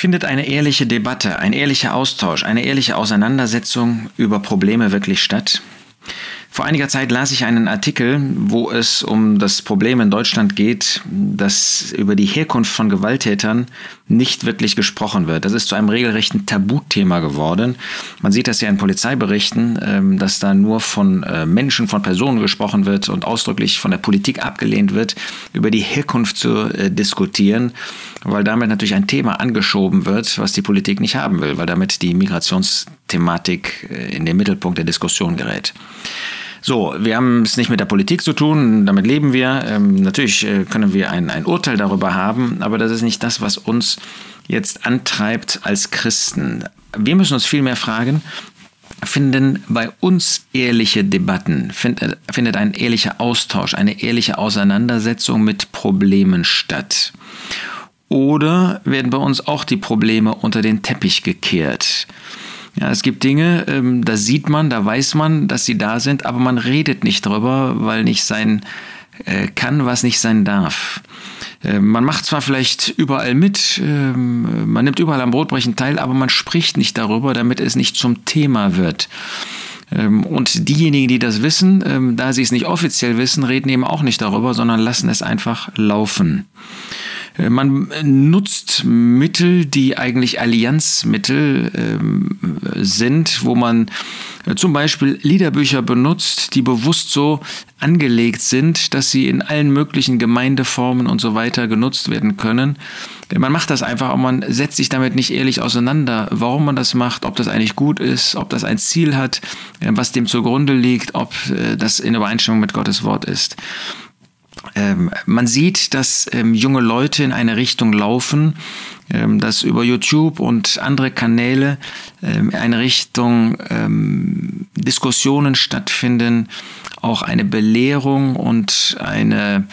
Findet eine ehrliche Debatte, ein ehrlicher Austausch, eine ehrliche Auseinandersetzung über Probleme wirklich statt? Vor einiger Zeit las ich einen Artikel, wo es um das Problem in Deutschland geht, dass über die Herkunft von Gewalttätern nicht wirklich gesprochen wird. Das ist zu einem regelrechten Tabuthema geworden. Man sieht das ja in Polizeiberichten, ähm, dass da nur von äh, Menschen, von Personen gesprochen wird und ausdrücklich von der Politik abgelehnt wird, über die Herkunft zu äh, diskutieren, weil damit natürlich ein Thema angeschoben wird, was die Politik nicht haben will, weil damit die Migrationsthematik äh, in den Mittelpunkt der Diskussion gerät. So, wir haben es nicht mit der Politik zu tun, damit leben wir. Ähm, natürlich äh, können wir ein, ein Urteil darüber haben, aber das ist nicht das, was uns jetzt antreibt als Christen. Wir müssen uns vielmehr fragen, finden bei uns ehrliche Debatten, findet, findet ein ehrlicher Austausch, eine ehrliche Auseinandersetzung mit Problemen statt? Oder werden bei uns auch die Probleme unter den Teppich gekehrt? Ja, es gibt Dinge, ähm, da sieht man, da weiß man, dass sie da sind, aber man redet nicht drüber, weil nicht sein äh, kann, was nicht sein darf. Äh, man macht zwar vielleicht überall mit, äh, man nimmt überall am Brotbrechen teil, aber man spricht nicht darüber, damit es nicht zum Thema wird. Ähm, und diejenigen, die das wissen, ähm, da sie es nicht offiziell wissen, reden eben auch nicht darüber, sondern lassen es einfach laufen. Äh, man nutzt Mittel, die eigentlich Allianzmittel ähm, sind, wo man äh, zum Beispiel Liederbücher benutzt, die bewusst so angelegt sind, dass sie in allen möglichen Gemeindeformen und so weiter genutzt werden können. Man macht das einfach und man setzt sich damit nicht ehrlich auseinander, warum man das macht, ob das eigentlich gut ist, ob das ein Ziel hat, äh, was dem zugrunde liegt, ob das in Übereinstimmung mit Gottes Wort ist. Ähm, man sieht, dass ähm, junge Leute in eine Richtung laufen, ähm, dass über YouTube und andere Kanäle ähm, eine Richtung ähm, Diskussionen stattfinden, auch eine Belehrung und eine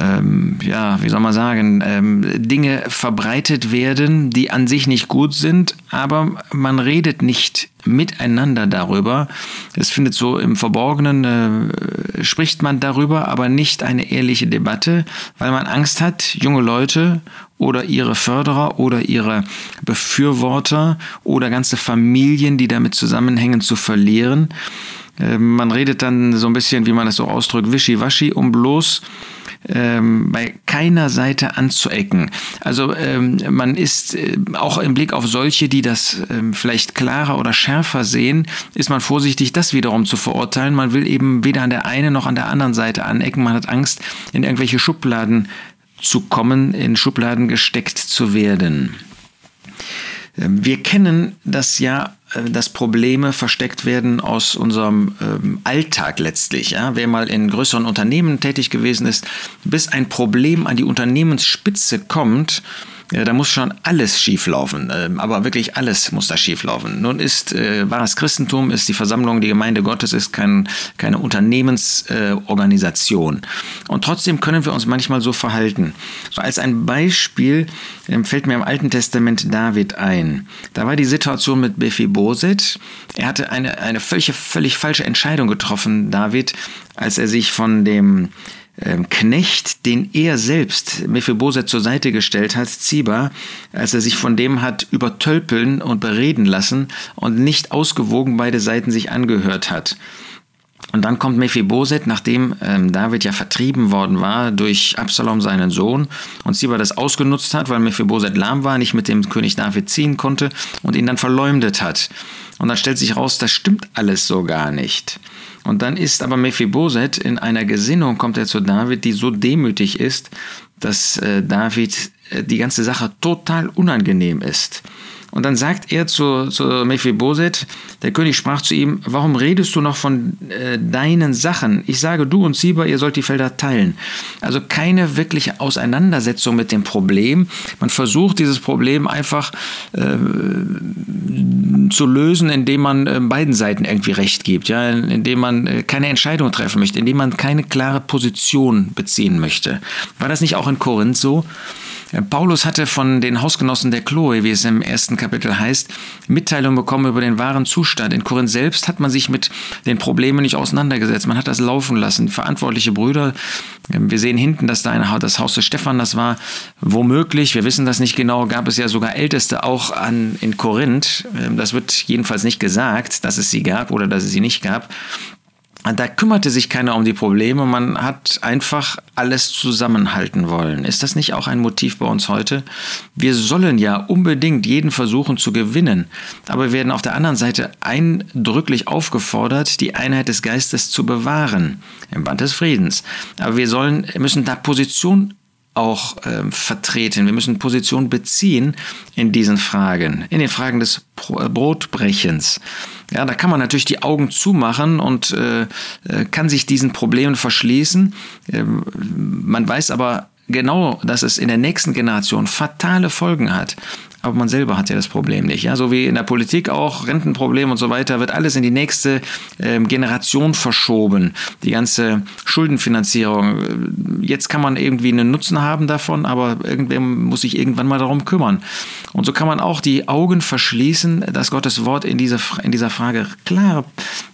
ähm, ja, wie soll man sagen, ähm, Dinge verbreitet werden, die an sich nicht gut sind, aber man redet nicht miteinander darüber. Es findet so im Verborgenen, äh, spricht man darüber, aber nicht eine ehrliche Debatte, weil man Angst hat, junge Leute oder ihre Förderer oder ihre Befürworter oder ganze Familien, die damit zusammenhängen, zu verlieren. Äh, man redet dann so ein bisschen, wie man das so ausdrückt, wischiwaschi, um bloß ähm, bei keiner Seite anzuecken. Also ähm, man ist äh, auch im Blick auf solche, die das ähm, vielleicht klarer oder schärfer sehen, ist man vorsichtig, das wiederum zu verurteilen. Man will eben weder an der einen noch an der anderen Seite anecken. Man hat Angst, in irgendwelche Schubladen zu kommen, in Schubladen gesteckt zu werden. Ähm, wir kennen das ja, dass Probleme versteckt werden aus unserem ähm, Alltag letztlich. Ja? Wer mal in größeren Unternehmen tätig gewesen ist, bis ein Problem an die Unternehmensspitze kommt, da muss schon alles schieflaufen, ähm, aber wirklich alles muss da schieflaufen. Nun ist äh, wahres Christentum, ist die Versammlung, die Gemeinde Gottes, ist kein, keine Unternehmensorganisation. Äh, Und trotzdem können wir uns manchmal so verhalten. So als ein Beispiel äh, fällt mir im Alten Testament David ein. Da war die Situation mit Bephiboset. Er hatte eine, eine völlig, völlig falsche Entscheidung getroffen, David, als er sich von dem ähm, Knecht, den er selbst Mephibosheth zur Seite gestellt hat, Ziba, als er sich von dem hat übertölpeln und bereden lassen und nicht ausgewogen beide Seiten sich angehört hat. Und dann kommt Mephibosheth, nachdem ähm, David ja vertrieben worden war durch Absalom, seinen Sohn, und Ziba das ausgenutzt hat, weil Mephibosheth lahm war, nicht mit dem König David ziehen konnte und ihn dann verleumdet hat. Und dann stellt sich raus, das stimmt alles so gar nicht. Und dann ist aber Mephibosheth in einer Gesinnung, kommt er zu David, die so demütig ist, dass äh, David äh, die ganze Sache total unangenehm ist. Und dann sagt er zu, zu Mephibosheth, der König sprach zu ihm, warum redest du noch von äh, deinen Sachen? Ich sage, du und Ziba, ihr sollt die Felder teilen. Also keine wirkliche Auseinandersetzung mit dem Problem. Man versucht dieses Problem einfach äh, zu lösen, indem man äh, beiden Seiten irgendwie recht gibt, ja? indem man äh, keine Entscheidung treffen möchte, indem man keine klare Position beziehen möchte. War das nicht auch in Korinth so? Paulus hatte von den Hausgenossen der Chloe, wie es im ersten Kapitel heißt, Mitteilung bekommen über den wahren Zustand. In Korinth selbst hat man sich mit den Problemen nicht auseinandergesetzt. Man hat das laufen lassen. Verantwortliche Brüder, wir sehen hinten, dass da ein, das Haus des Stephan das war. Womöglich, wir wissen das nicht genau, gab es ja sogar Älteste auch an, in Korinth. Das wird jedenfalls nicht gesagt, dass es sie gab oder dass es sie nicht gab. Da kümmerte sich keiner um die Probleme, man hat einfach alles zusammenhalten wollen. Ist das nicht auch ein Motiv bei uns heute? Wir sollen ja unbedingt jeden versuchen zu gewinnen, aber wir werden auf der anderen Seite eindrücklich aufgefordert, die Einheit des Geistes zu bewahren, im Band des Friedens. Aber wir sollen, müssen da Position auch äh, vertreten. Wir müssen Position beziehen in diesen Fragen, in den Fragen des äh, Brotbrechens. Ja, da kann man natürlich die Augen zumachen und äh, äh, kann sich diesen Problemen verschließen. Ähm, man weiß aber genau, dass es in der nächsten Generation fatale Folgen hat aber man selber hat ja das Problem nicht. Ja? So wie in der Politik auch, Rentenproblem und so weiter, wird alles in die nächste ähm, Generation verschoben. Die ganze Schuldenfinanzierung. Jetzt kann man irgendwie einen Nutzen haben davon, aber irgendwer muss sich irgendwann mal darum kümmern. Und so kann man auch die Augen verschließen, dass Gottes Wort in dieser, in dieser Frage klare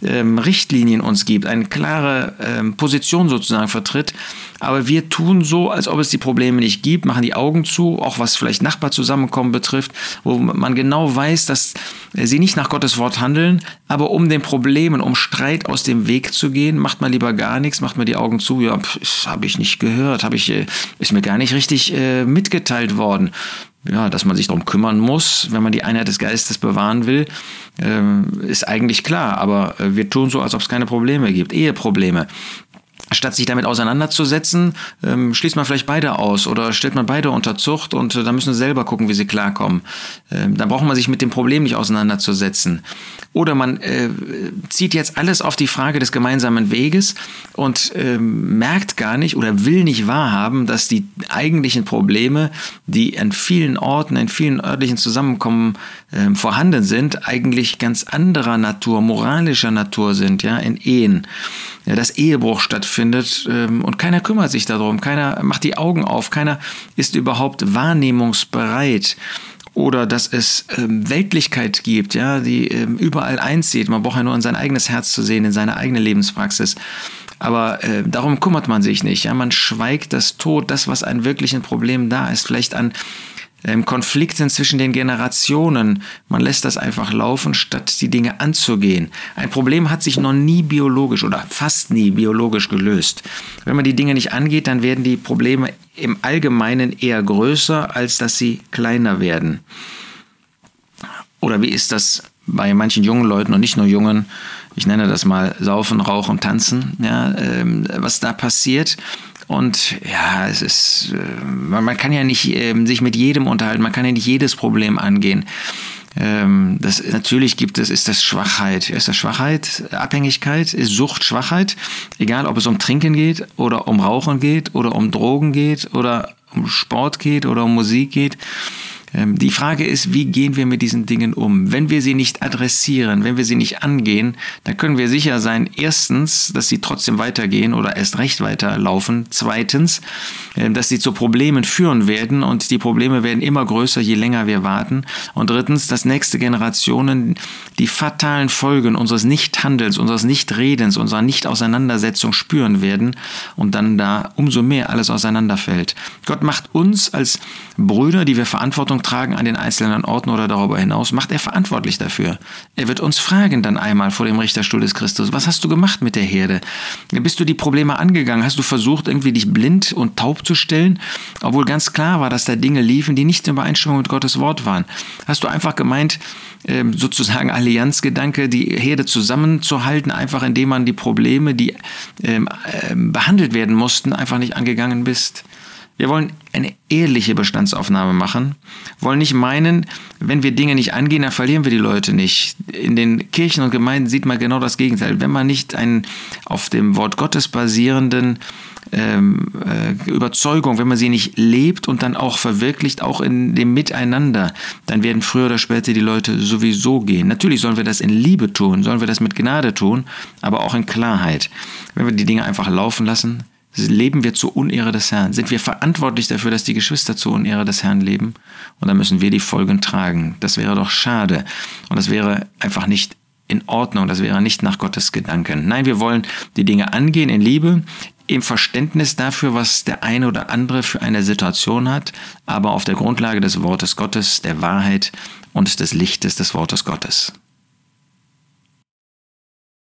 ähm, Richtlinien uns gibt, eine klare ähm, Position sozusagen vertritt. Aber wir tun so, als ob es die Probleme nicht gibt, machen die Augen zu, auch was vielleicht Nachbarzusammenkommen betrifft betrifft, wo man genau weiß, dass sie nicht nach Gottes Wort handeln, aber um den Problemen, um Streit aus dem Weg zu gehen, macht man lieber gar nichts, macht man die Augen zu, ja, habe ich nicht gehört, habe ich, äh, ist mir gar nicht richtig äh, mitgeteilt worden ja, dass man sich darum kümmern muss, wenn man die Einheit des Geistes bewahren will, äh, ist eigentlich klar. Aber äh, wir tun so, als ob es keine Probleme gibt. Eheprobleme statt sich damit auseinanderzusetzen, ähm, schließt man vielleicht beide aus oder stellt man beide unter Zucht und äh, dann müssen sie selber gucken, wie sie klarkommen. Ähm, dann braucht man sich mit dem Problem nicht auseinanderzusetzen. Oder man äh, zieht jetzt alles auf die Frage des gemeinsamen Weges und äh, merkt gar nicht oder will nicht wahrhaben, dass die eigentlichen Probleme, die an vielen Orten, in vielen örtlichen Zusammenkommen äh, vorhanden sind, eigentlich ganz anderer Natur, moralischer Natur sind, ja, in Ehen. Ja, dass Ehebruch stattfindet ähm, und keiner kümmert sich darum, keiner macht die Augen auf, keiner ist überhaupt wahrnehmungsbereit oder dass es ähm, Weltlichkeit gibt, ja, die ähm, überall einzieht. Man braucht ja nur in sein eigenes Herz zu sehen, in seine eigene Lebenspraxis. Aber äh, darum kümmert man sich nicht. Ja, man schweigt das Tod, das, was ein wirklichen Problem da ist, vielleicht an ähm, Konflikten zwischen den Generationen. Man lässt das einfach laufen, statt die Dinge anzugehen. Ein Problem hat sich noch nie biologisch oder fast nie biologisch gelöst. Wenn man die Dinge nicht angeht, dann werden die Probleme im Allgemeinen eher größer, als dass sie kleiner werden. Oder wie ist das bei manchen jungen Leuten und nicht nur jungen? Ich nenne das mal Saufen, Rauchen, Tanzen. Ja, ähm, was da passiert und ja, es ist, äh, man, kann ja nicht ähm, sich mit jedem unterhalten, man kann ja nicht jedes Problem angehen. Ähm, das, natürlich gibt es, ist das Schwachheit. Ist das Schwachheit, Abhängigkeit, ist Sucht, Schwachheit. Egal, ob es um Trinken geht oder um Rauchen geht oder um Drogen geht oder um Sport geht oder um Musik geht. Ähm, die Frage ist, wie gehen wir mit diesen Dingen um? Wenn wir sie nicht adressieren, wenn wir sie nicht angehen, dann können wir sicher sein, erstens, dass sie trotzdem weitergehen oder erst recht weiterlaufen. Zweitens, ähm, dass sie zu Problemen führen werden und die Probleme werden immer größer, je länger wir warten. Und drittens, dass nächste Generationen die fatalen Folgen unseres Nichthandelns, unseres Nichtredens, unserer Nichtauseinandersetzung spüren werden und dann da umso mehr alles auseinanderfällt. Gott macht uns als Brüder, die wir Verantwortung tragen an den einzelnen Orten oder darüber hinaus, macht er verantwortlich dafür. Er wird uns fragen dann einmal vor dem Richterstuhl des Christus, was hast du gemacht mit der Herde? Bist du die Probleme angegangen? Hast du versucht, irgendwie dich blind und taub zu stellen? Obwohl ganz klar war, dass da Dinge liefen, die nicht in Übereinstimmung mit Gottes Wort waren. Hast du einfach gemeint, ähm, sozusagen Allianzgedanke, die Herde zusammenzuhalten, einfach indem man die Probleme, die ähm, ähm, behandelt werden mussten, einfach nicht angegangen bist? Wir wollen eine ehrliche Bestandsaufnahme machen, wollen nicht meinen, wenn wir Dinge nicht angehen, dann verlieren wir die Leute nicht. In den Kirchen und Gemeinden sieht man genau das Gegenteil. Wenn man nicht einen auf dem Wort Gottes basierenden ähm, äh, Überzeugung, wenn man sie nicht lebt und dann auch verwirklicht, auch in dem Miteinander, dann werden früher oder später die Leute sowieso gehen. Natürlich sollen wir das in Liebe tun, sollen wir das mit Gnade tun, aber auch in Klarheit. Wenn wir die Dinge einfach laufen lassen, leben wir zur Unehre des Herrn? Sind wir verantwortlich dafür, dass die Geschwister zur Unehre des Herrn leben? Und dann müssen wir die Folgen tragen. Das wäre doch schade. Und das wäre einfach nicht in Ordnung. Das wäre nicht nach Gottes Gedanken. Nein, wir wollen die Dinge angehen in Liebe, im Verständnis dafür, was der eine oder andere für eine Situation hat, aber auf der Grundlage des Wortes Gottes, der Wahrheit und des Lichtes des Wortes Gottes.